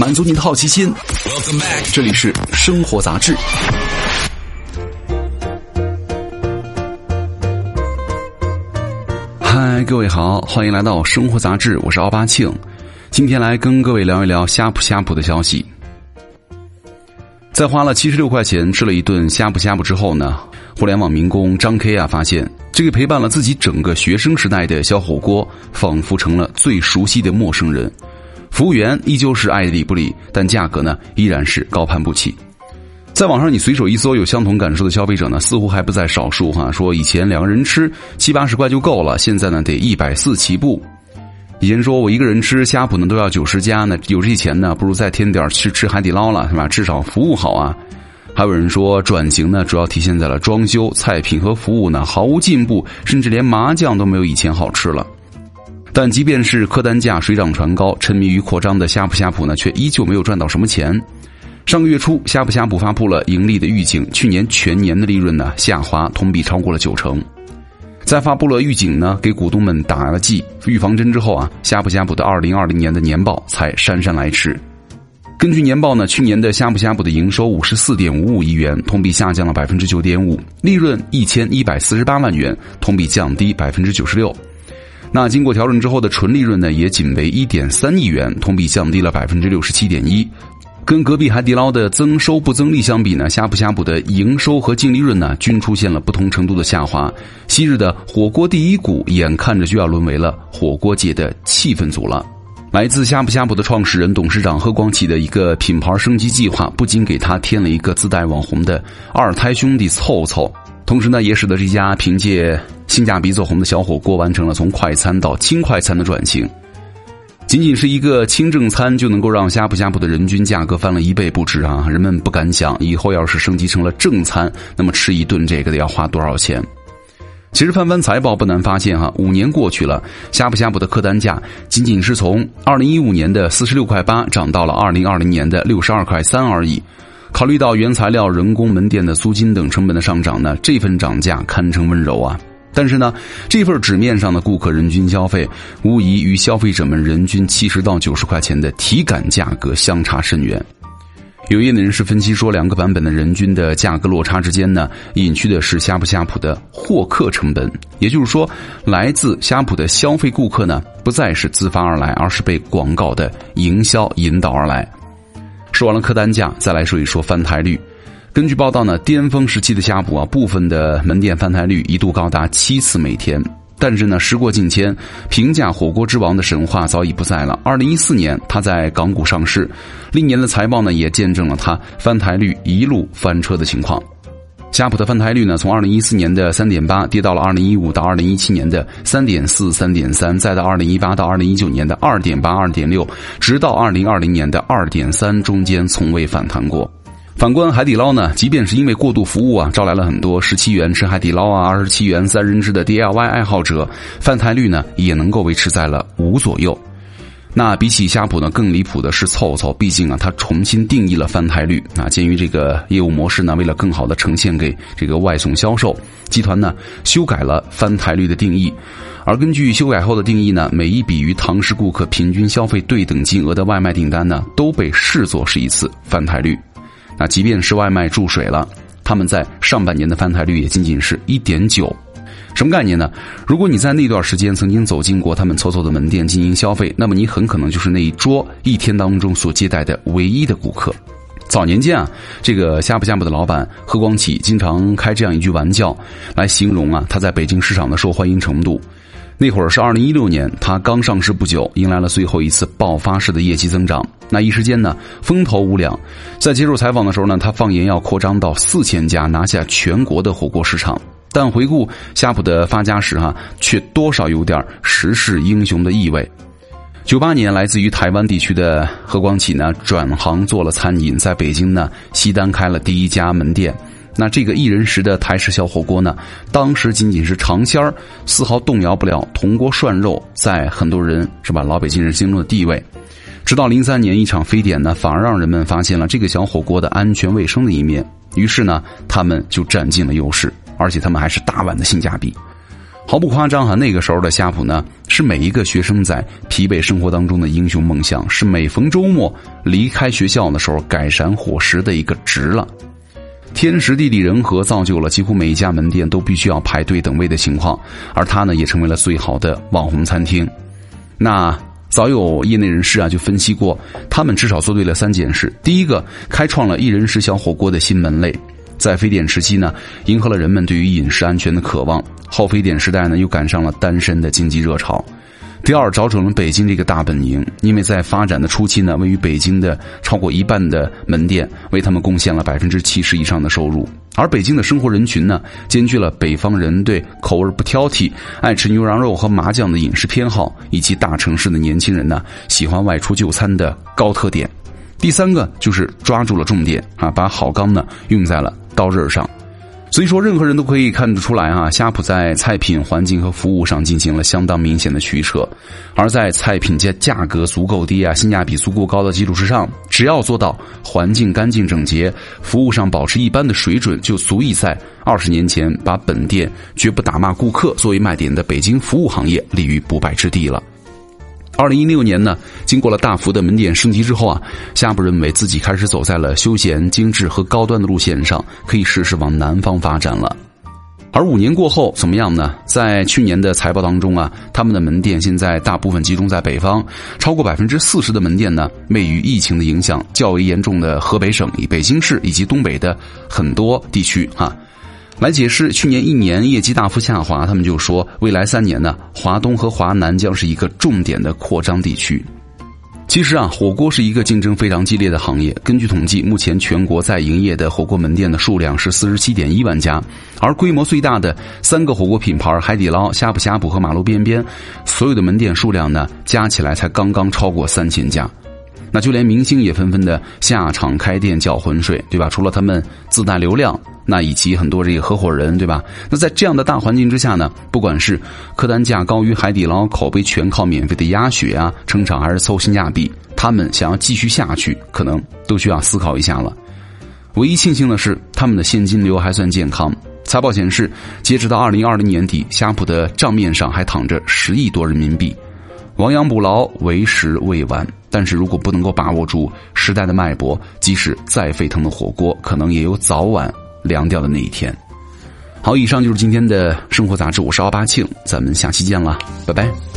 满足你的好奇心。这里是生活杂志。嗨，各位好，欢迎来到生活杂志，我是奥巴庆。今天来跟各位聊一聊呷哺呷哺的消息。在花了七十六块钱吃了一顿呷哺呷哺之后呢，互联网民工张 K 啊发现，这个陪伴了自己整个学生时代的小火锅，仿佛成了最熟悉的陌生人。服务员依旧是爱理不理，但价格呢依然是高攀不起。在网上你随手一搜，有相同感受的消费者呢，似乎还不在少数哈。说以前两个人吃七八十块就够了，现在呢得一百四起步。以前说我一个人吃呷哺呢都要九十加呢，有这些钱呢，不如再添点去吃海底捞了，是吧？至少服务好啊。还有人说转型呢，主要体现在了装修、菜品和服务呢毫无进步，甚至连麻酱都没有以前好吃了。但即便是客单价水涨船高，沉迷于扩张的呷哺呷哺呢，却依旧没有赚到什么钱。上个月初，呷哺呷哺发布了盈利的预警，去年全年的利润呢下滑，同比超过了九成。在发布了预警呢，给股东们打了剂预防针之后啊，呷哺呷哺的二零二零年的年报才姗姗来迟。根据年报呢，去年的呷哺呷哺的营收五十四点五五亿元，同比下降了百分之九点五；利润一千一百四十八万元，同比降低百分之九十六。那经过调整之后的纯利润呢，也仅为一点三亿元，同比降低了百分之六十七点一。跟隔壁海底捞的增收不增利相比呢，呷哺呷哺的营收和净利润呢，均出现了不同程度的下滑。昔日的火锅第一股，眼看着就要沦为了火锅界的气氛组了。来自呷哺呷哺的创始人、董事长贺广启的一个品牌升级计划，不仅给他添了一个自带网红的二胎兄弟凑凑，同时呢，也使得这家凭借性价比走红的小火锅，完成了从快餐到轻快餐的转型。仅仅是一个轻正餐就能够让呷哺呷哺的人均价格翻了一倍不止啊！人们不敢想，以后要是升级成了正餐，那么吃一顿这个得要花多少钱？其实翻翻财报不难发现哈，五年过去了，呷哺呷哺的客单价仅仅是从二零一五年的四十六块八涨到了二零二零年的六十二块三而已。考虑到原材料、人工、门店的租金等成本的上涨呢，这份涨价堪称温柔啊！但是呢，这份纸面上的顾客人均消费，无疑与消费者们人均七十到九十块钱的体感价格相差甚远。有业内人士分析说，两个版本的人均的价格落差之间呢，隐去的是呷哺呷哺的获客成本。也就是说，来自呷哺的消费顾客呢，不再是自发而来，而是被广告的营销引导而来。说完了客单价，再来说一说翻台率。根据报道呢，巅峰时期的呷哺啊，部分的门店翻台率一度高达七次每天。但是呢，时过境迁，平价火锅之王的神话早已不在了。二零一四年，他在港股上市，历年的财报呢，也见证了他翻台率一路翻车的情况。呷哺的翻台率呢，从二零一四年的三点八跌到了二零一五到二零一七年的三点四、三点三，再到二零一八到二零一九年的二点八、二点六，直到二零二零年的二点三，中间从未反弹过。反观海底捞呢，即便是因为过度服务啊，招来了很多十七元吃海底捞啊、二十七元三人制的 DIY 爱好者，翻台率呢也能够维持在了五左右。那比起呷哺呢，更离谱的是凑凑，毕竟啊，它重新定义了翻台率啊。鉴于这个业务模式呢，为了更好的呈现给这个外送销售集团呢，修改了翻台率的定义。而根据修改后的定义呢，每一笔与堂食顾客平均消费对等金额的外卖订单呢，都被视作是一次翻台率。那即便是外卖注水了，他们在上半年的翻台率也仅仅是一点九，什么概念呢？如果你在那段时间曾经走进过他们操作的门店进行消费，那么你很可能就是那一桌一天当中所接待的唯一的顾客。早年间啊，这个呷哺呷哺的老板何光启经常开这样一句玩笑来形容啊他在北京市场的受欢迎程度。那会儿是二零一六年，他刚上市不久，迎来了最后一次爆发式的业绩增长。那一时间呢，风头无两。在接受采访的时候呢，他放言要扩张到四千家，拿下全国的火锅市场。但回顾呷哺的发家史，哈，却多少有点时势英雄的意味。九八年，来自于台湾地区的何光启呢，转行做了餐饮，在北京呢，西单开了第一家门店。那这个一人食的台式小火锅呢，当时仅仅是尝鲜儿，丝毫动摇不了铜锅涮肉在很多人是吧老北京人心中的地位。直到零三年一场非典呢，反而让人们发现了这个小火锅的安全卫生的一面，于是呢，他们就占尽了优势，而且他们还是大碗的性价比。毫不夸张哈，那个时候的夏普呢，是每一个学生在疲惫生活当中的英雄梦想，是每逢周末离开学校的时候改善伙食的一个值了。天时地利人和造就了几乎每一家门店都必须要排队等位的情况，而它呢也成为了最好的网红餐厅。那早有业内人士啊就分析过，他们至少做对了三件事：第一个，开创了一人食小火锅的新门类。在非典时期呢，迎合了人们对于饮食安全的渴望；后非典时代呢，又赶上了单身的经济热潮。第二，找准了北京这个大本营，因为在发展的初期呢，位于北京的超过一半的门店为他们贡献了百分之七十以上的收入。而北京的生活人群呢，兼具了北方人对口味不挑剔、爱吃牛羊肉和麻酱的饮食偏好，以及大城市的年轻人呢喜欢外出就餐的高特点。第三个就是抓住了重点啊，把好钢呢用在了。刀刃上，所以说任何人都可以看得出来啊，夏普在菜品、环境和服务上进行了相当明显的取舍，而在菜品价价格足够低啊，性价比足够高的基础之上，只要做到环境干净整洁，服务上保持一般的水准，就足以在二十年前把本店绝不打骂顾客作为卖点的北京服务行业立于不败之地了。二零一六年呢，经过了大幅的门店升级之后啊，夏普认为自己开始走在了休闲、精致和高端的路线上，可以试试往南方发展了。而五年过后怎么样呢？在去年的财报当中啊，他们的门店现在大部分集中在北方，超过百分之四十的门店呢，位于疫情的影响较为严重的河北省、北京市以及东北的很多地区哈。来解释去年一年业绩大幅下滑，他们就说未来三年呢，华东和华南将是一个重点的扩张地区。其实啊，火锅是一个竞争非常激烈的行业。根据统计，目前全国在营业的火锅门店的数量是四十七点一万家，而规模最大的三个火锅品牌海底捞、呷哺呷哺和马路边边，所有的门店数量呢，加起来才刚刚超过三千家。那就连明星也纷纷的下场开店搅浑水，对吧？除了他们自带流量。那以及很多这个合伙人，对吧？那在这样的大环境之下呢，不管是客单价高于海底捞，口碑全靠免费的鸭血啊撑场，还是凑性价比，他们想要继续下去，可能都需要思考一下了。唯一庆幸的是，他们的现金流还算健康。财报显示，截止到二零二零年底，夏普的账面上还躺着十亿多人民币。亡羊补牢，为时未晚。但是如果不能够把握住时代的脉搏，即使再沸腾的火锅，可能也有早晚。凉掉的那一天。好，以上就是今天的生活杂志，我是奥巴庆，咱们下期见了，拜拜。